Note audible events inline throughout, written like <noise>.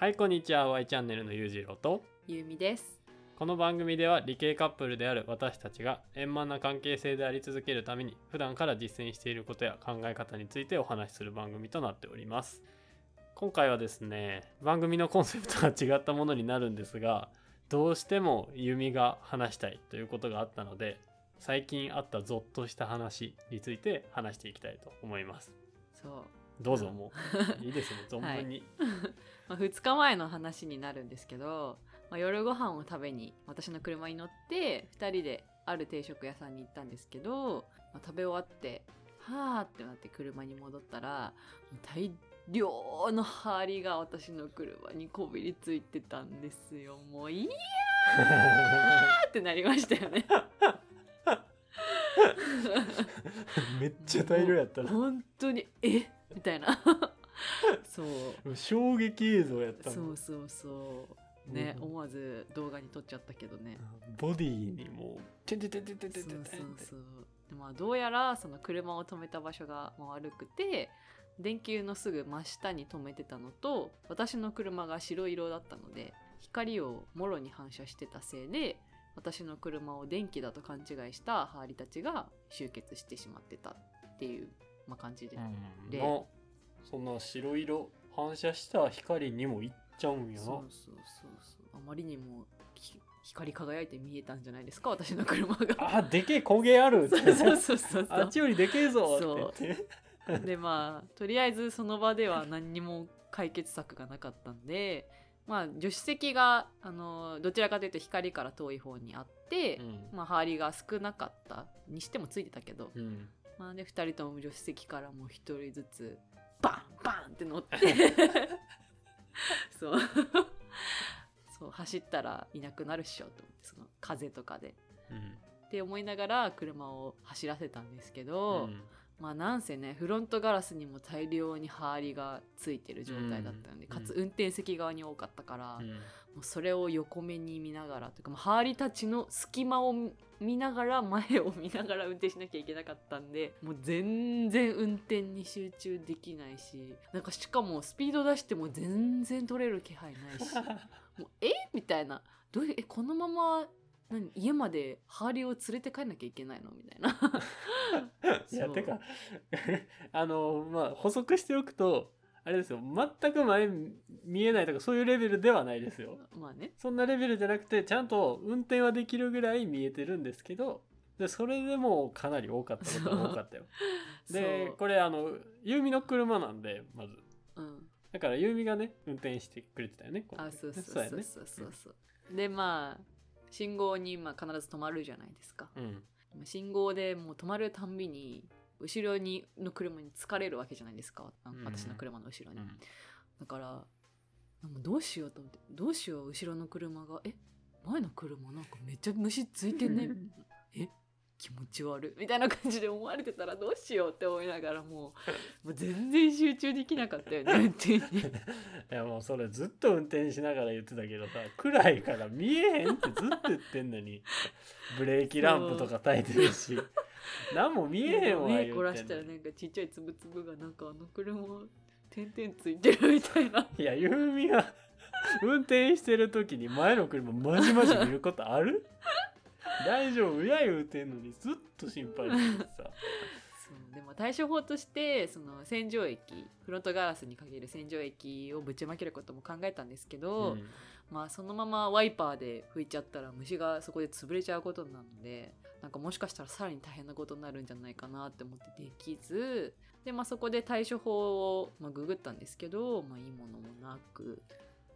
はいこんにちは Y チャンネルのゆうじろうとゆうみです。この番組では理系カップルである私たちが円満な関係性であり続けるために普段から実践していることや考え方についてお話しする番組となっております今回はですね番組のコンセプトが違ったものになるんですがどうしても弓が話したいということがあったので最近あったゾッとした話について話していきたいと思いますそう。どうぞ。もう <laughs> いいですね存分に、<laughs> まあ、2日前の話になるんですけど、まあ、夜ご飯を食べに私の車に乗って2人である定食屋さんに行ったんですけど、まあ、食べ終わってはーってなって車に戻ったらもう大量の針が私の車にこびりついてたんですよ。もういいやーってなりましたよね <laughs> <laughs> めっちゃ大量やったな。本当にえ？みたいな。<laughs> そう。衝撃映像やったのそうそうそう。ね、うん。思わず動画に撮っちゃったけどね、ボディにもうてんてんてんてんてんてんてんてそうんそうそうでまあどうやらその車を止めた場所がまあ悪くて電球のすぐ真下に止めてたのと私の車が白色だったので光をもろに反射してたせいで私の車を電気だと勘違いしたハーリたちが集結してしまってたっていう、まあ、感じで、うん。でのそんな白色反射した光にもいっちゃうんやな。そうそうそうそう。あまりにもひ光り輝いて見えたんじゃないですか私の車が。あでけえ焦げあるって。<laughs> そうそうそうそうあっちよりでけえぞって。言ってでまあとりあえずその場では何にも解決策がなかったんでまあ助手席があのどちらかというと光から遠い方にあって、うん。まあハーリが少なかったにしてもついてたけど、うん。まあで2人とも助手席からもう1人ずつバンバンって乗って <laughs> そう。そう走ったらいなくなるっしょと思ってその風とかで。うん。って思いながら車を走らせたんですけど、うんまあなんせねフロントガラスにも大量にハーリがついてる状態だったので、うんかつ運転席側に多かったから、うん。もうそれを横目に見ながらというか、まあハーリたちの隙間を見ながら前を見ながら運転しなきゃいけなかったんでもう全然運転に集中できないしなんかしかもスピード出しても全然取れる気配ないし <laughs> もうえ？みたいな。どういうえ？このまま何家までハーリーを連れて帰んなきゃいけないの？みたいな。<laughs> いやてか <laughs> あのまあ補足しておくとあれですよ。全く前見えないとかそういうレベルではないですよ。まあね。そんなレベルじゃなくてちゃんと運転はできるぐらい見えてるんですけどでそれでもかなり多かったことが多かったよ。<laughs> でこれあのユーミの車なんでまず。うん。だからユーミがね運転してくれてたよねあそうそうそうそうそう。そうでまあ信号にまあ必ず止まるじゃないですか。うん。信号でもう止まるたんびに後ろにの車に疲れるわけじゃないですか。あうん。私の車の後ろに、うん。だからどうしようと思ってどうしよう後ろの車が。え？前の車なんかめっちゃ虫ついてんね。<laughs> え？気持ち悪いみたいな感じで思われてたらどうしようって思いながらもうもう全然集中できなかったよね運転に。<laughs> いやもうそれずっと運転しながら言ってたけどさ暗いから見えへんってずっと言ってんのにブレーキランプとか焚いてるし。何も見えへんわ目言凝らしたらなんかちっちゃいつぶつぶがなんかあの車点々ついてるみたいな。<laughs> いやユーミが運転してる時に前の車まじまじ見ることある？大丈夫や言うてんのにずっと心配しててさ。そうでも対処法としてその洗浄液フロントガラスにかける洗浄液をぶちまけることも考えたんですけど、うん。まあそのままワイパーで拭いちゃったら虫がそこで潰れちゃうことになるのでなんかもしかしたらさらに大変なことになるんじゃないかなって思ってできずで、まあ、そこで対処法を、まあ、ググったんですけど、まあ、いいものもなく。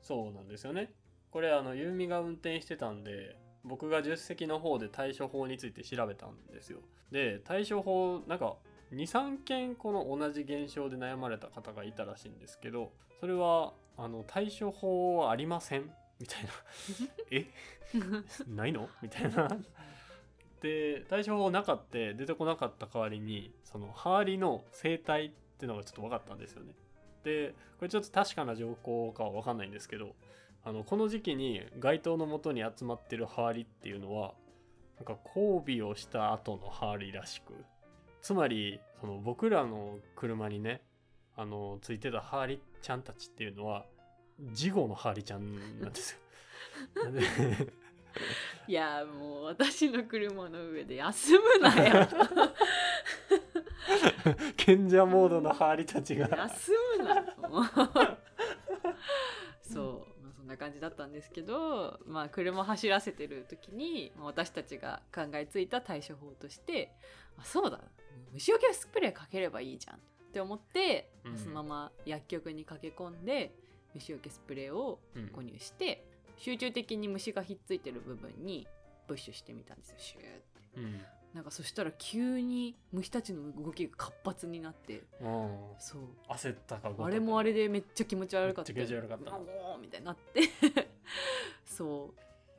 そうなんですよね。これあのユーミが運転してたんで僕が助手席の方で対処法について調べたんですよ。で対処法なんか23件この同じ現象で悩まれた方がいたらしいんですけどそれはあの対処法はありません？みたいな。<laughs> え？ないの？みたいな。で対処法なかって出てこなかった代わりにそのハーリの生態っていうのがちょっと分かったんですよねでこれちょっと確かな情報かは分かんないんですけどあのこの時期に街灯の元に集まってるハーリっていうのはなんか交尾をした後のハーリらしくつまりその僕らの車にねあのついてたハーリちゃんたちっていうのは事後のハーリちゃんなんですよ。<laughs> いやもう私の車の上で休むなよ。<laughs> 賢者モードのハーリたちが。休むな。そう、まあ、そんな感じだったんですけど、まあ、車走らせてる時にまあ私たちが考えついた対処法としてあそうだ虫除けスプレーかければいいじゃんって思って、うん。そのまま薬局に駆け込んで虫除けスプレーをうん。購入して、集中的に虫がひっついてる部分にプッシュしてみたんですよ。シューって。うんなんかそしたら急に虫たちの動きが活発になってうん。そう。焦ったかあれもあれでめっちゃ気持ち悪かった。めっちゃ気持ち悪かった。もうみたいになってそ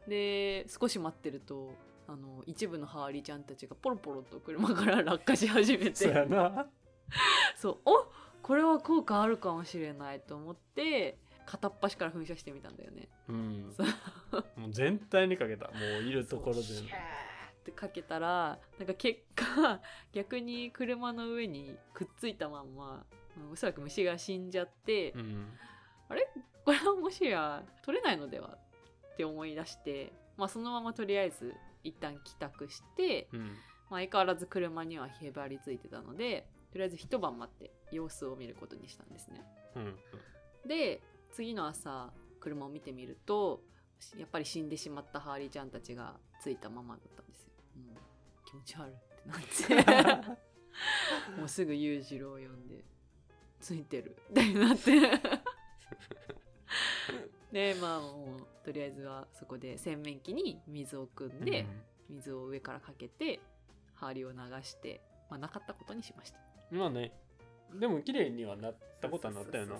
う。で少し待ってるとあの一部のハーリーちゃんたちがポロポロと車から落下し始めそうてやな。<laughs> そう。おこれは効果あるかもしれないと思って片っ端から噴射してみたんだよね。うん。そう。もう全体にかけた。もういるところで。そう。シューってかけたらなんか結果 <laughs> 逆に車の上にくっついたまんまうんおそらく虫が死んじゃって、うんこれはもしや取れないのではって思い出して、まあ、そのままとりあえず一旦帰宅して、うん。まあ、相変わらず車にはへばりついてたのでとりあえず一晩待って様子を見ることにしたんですね。うんで次の朝車を見てみるとやっぱり死んでしまったハーリーちゃんたちがついたままだったんです気持ち悪いってなって。<laughs> もうすぐ裕次郎を呼んでついてるってなって。<laughs> でまあもうとりあえずはそこで洗面器に水を汲んで、水を上からかけてハーリーを流して、まあ、なかったことにしました。うんまあね。でも綺麗にはなったことはなったよな。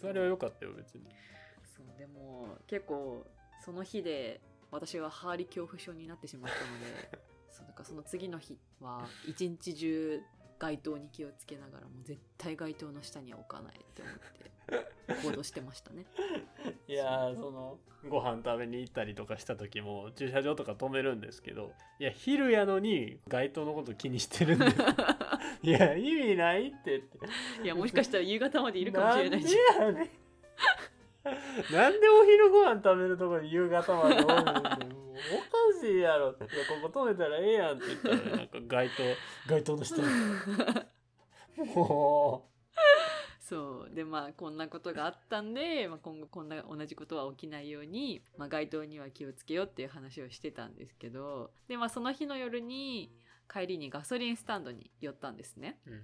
それは良かったよ別に。そうでも結構その日で私はハーリー恐怖症になってしまったのでそうだからその次の日は一日中街灯に気をつけながらもう絶対街灯の下には置かないって思って行動してましたね。<laughs> いやーそのご飯食べに行ったりとかした時も駐車場とか止めるんですけどいや昼やのに街灯のこと気にしてるんで。す <laughs> いや意味ないってって。いやもしかしたら夕方までいるかもしれないし。なんでやねんなんでお昼ご飯食べるとこに夕方までおるんだよ。おかしいやろ。ってここ止めたらええやんって言ったらなんか街灯 <laughs> 街灯の下に。もそう。でまあこんなことがあったんで、まあ、今後こんな同じことは起きないように、まあ、街灯には気をつけようっていう話をしてたんですけど。で、まあ、その日の夜に帰りにガソリンスタンドに寄ったんですねう、うん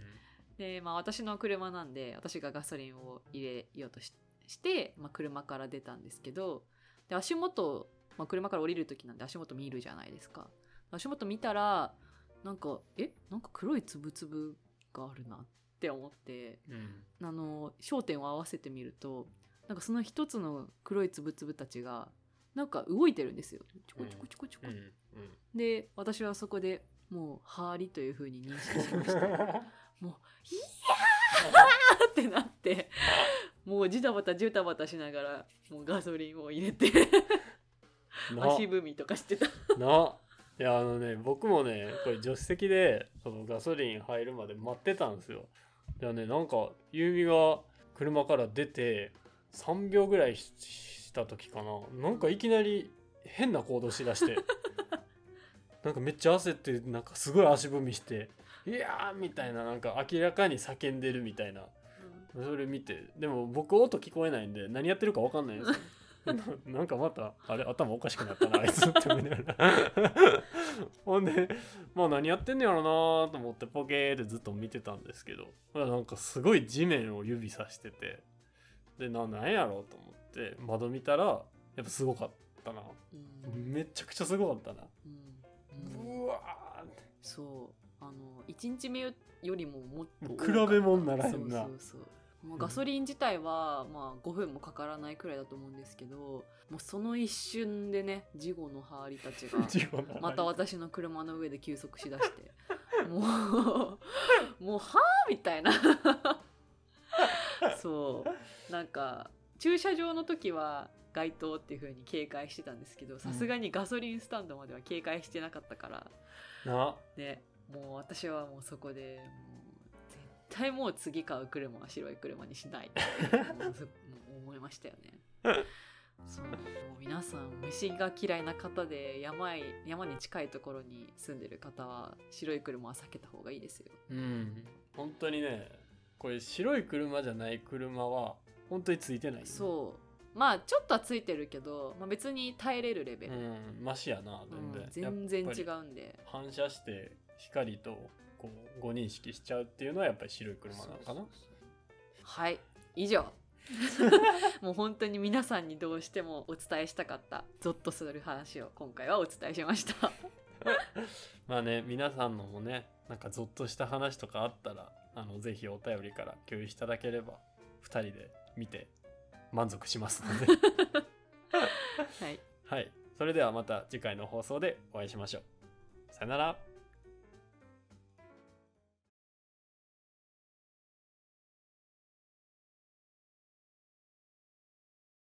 で、まあ、私の車なんで私がガソリンを入れようとしして、まあ、車から出たんですけどで足元、まあ、車から降りる時なんで足元見るじゃないですか。足元見たらなんかえ？なんか黒いつぶつぶがあるなって思ってうん。あの焦点を合わせてみるとなんかその一つの黒いつぶつぶたちがなんか動いてるんですよ。ちょこちょこちょこちょこ、うん。うん。で私はそこでもうハーリという風に認識しました。<laughs> もう「いやー!」ってなってもうジタバタジタバタしながらもうガソリンを入れてな。足踏みとかしてた。な。いやあのね僕もねこれ助手席でそのガソリン入るまで待ってたんですよ。いやねなんか優美が車から出て3秒ぐらいしした時かな。なんかいきなり変な行動しだして。<laughs> なんかめっちゃ焦ってなんかすごい足踏みして「いやー!」みたいななんか明らかに叫んでるみたいなそれ見て。でも僕音聞こえないんで何やってるか分かんないんですよ。<laughs> ななんかまたあれ頭おかしくなったなあいつって思いながら。<laughs> ほんでまあ何やってんのやろなと思ってポケーってずっと見てたんですけど。まあなんかすごい地面を指さしてて。でななんやろうと思って窓見たらやっぱすごかったな。うん。めちゃくちゃすごかったな。うん。うわーって。そう。あの1日目よりももっと多比べ物ならへんな。そうそうそうもうガソリン自体は、まあ、5分もかからないくらいだと思うんですけどもうその一瞬でね事後のハーリたちが <laughs> また私の車の上で休息しだして <laughs> もうもうはあみたいな。<laughs> そう。なんか駐車場の時は街灯っていう風に警戒してたんですけどさすがにガソリンスタンドまでは警戒してなかったから、な。ねもう私はもうそこでもう絶対もう次買う車は白い車にしないって <laughs> 思いましたよね。そうもう皆さん虫が嫌いな方で山へ山に近いところに住んでる方は白い車は避けた方がいいですよ。うん。本当にねこれ白い車じゃない車は本当についてないよね。そう。まあちょっとはついてるけど、まあ、別に耐えれるレベル、うんマシやなうん全然、全然違うんで。反射して光とこう誤認識しちゃうっていうのはやっぱり白い車なのかな。はい。以上。<laughs> もう本当に皆さんにどうしてもお伝えしたかったゾッとする話を今回はお伝えしました。<laughs> まあね皆さんのもねなんかゾッとした話とかあったらあのぜひお便りから共有していただければ2人で見て満足しますので。<laughs> はい。はい。それではまた次回の放送でお会いしましょう。さよなら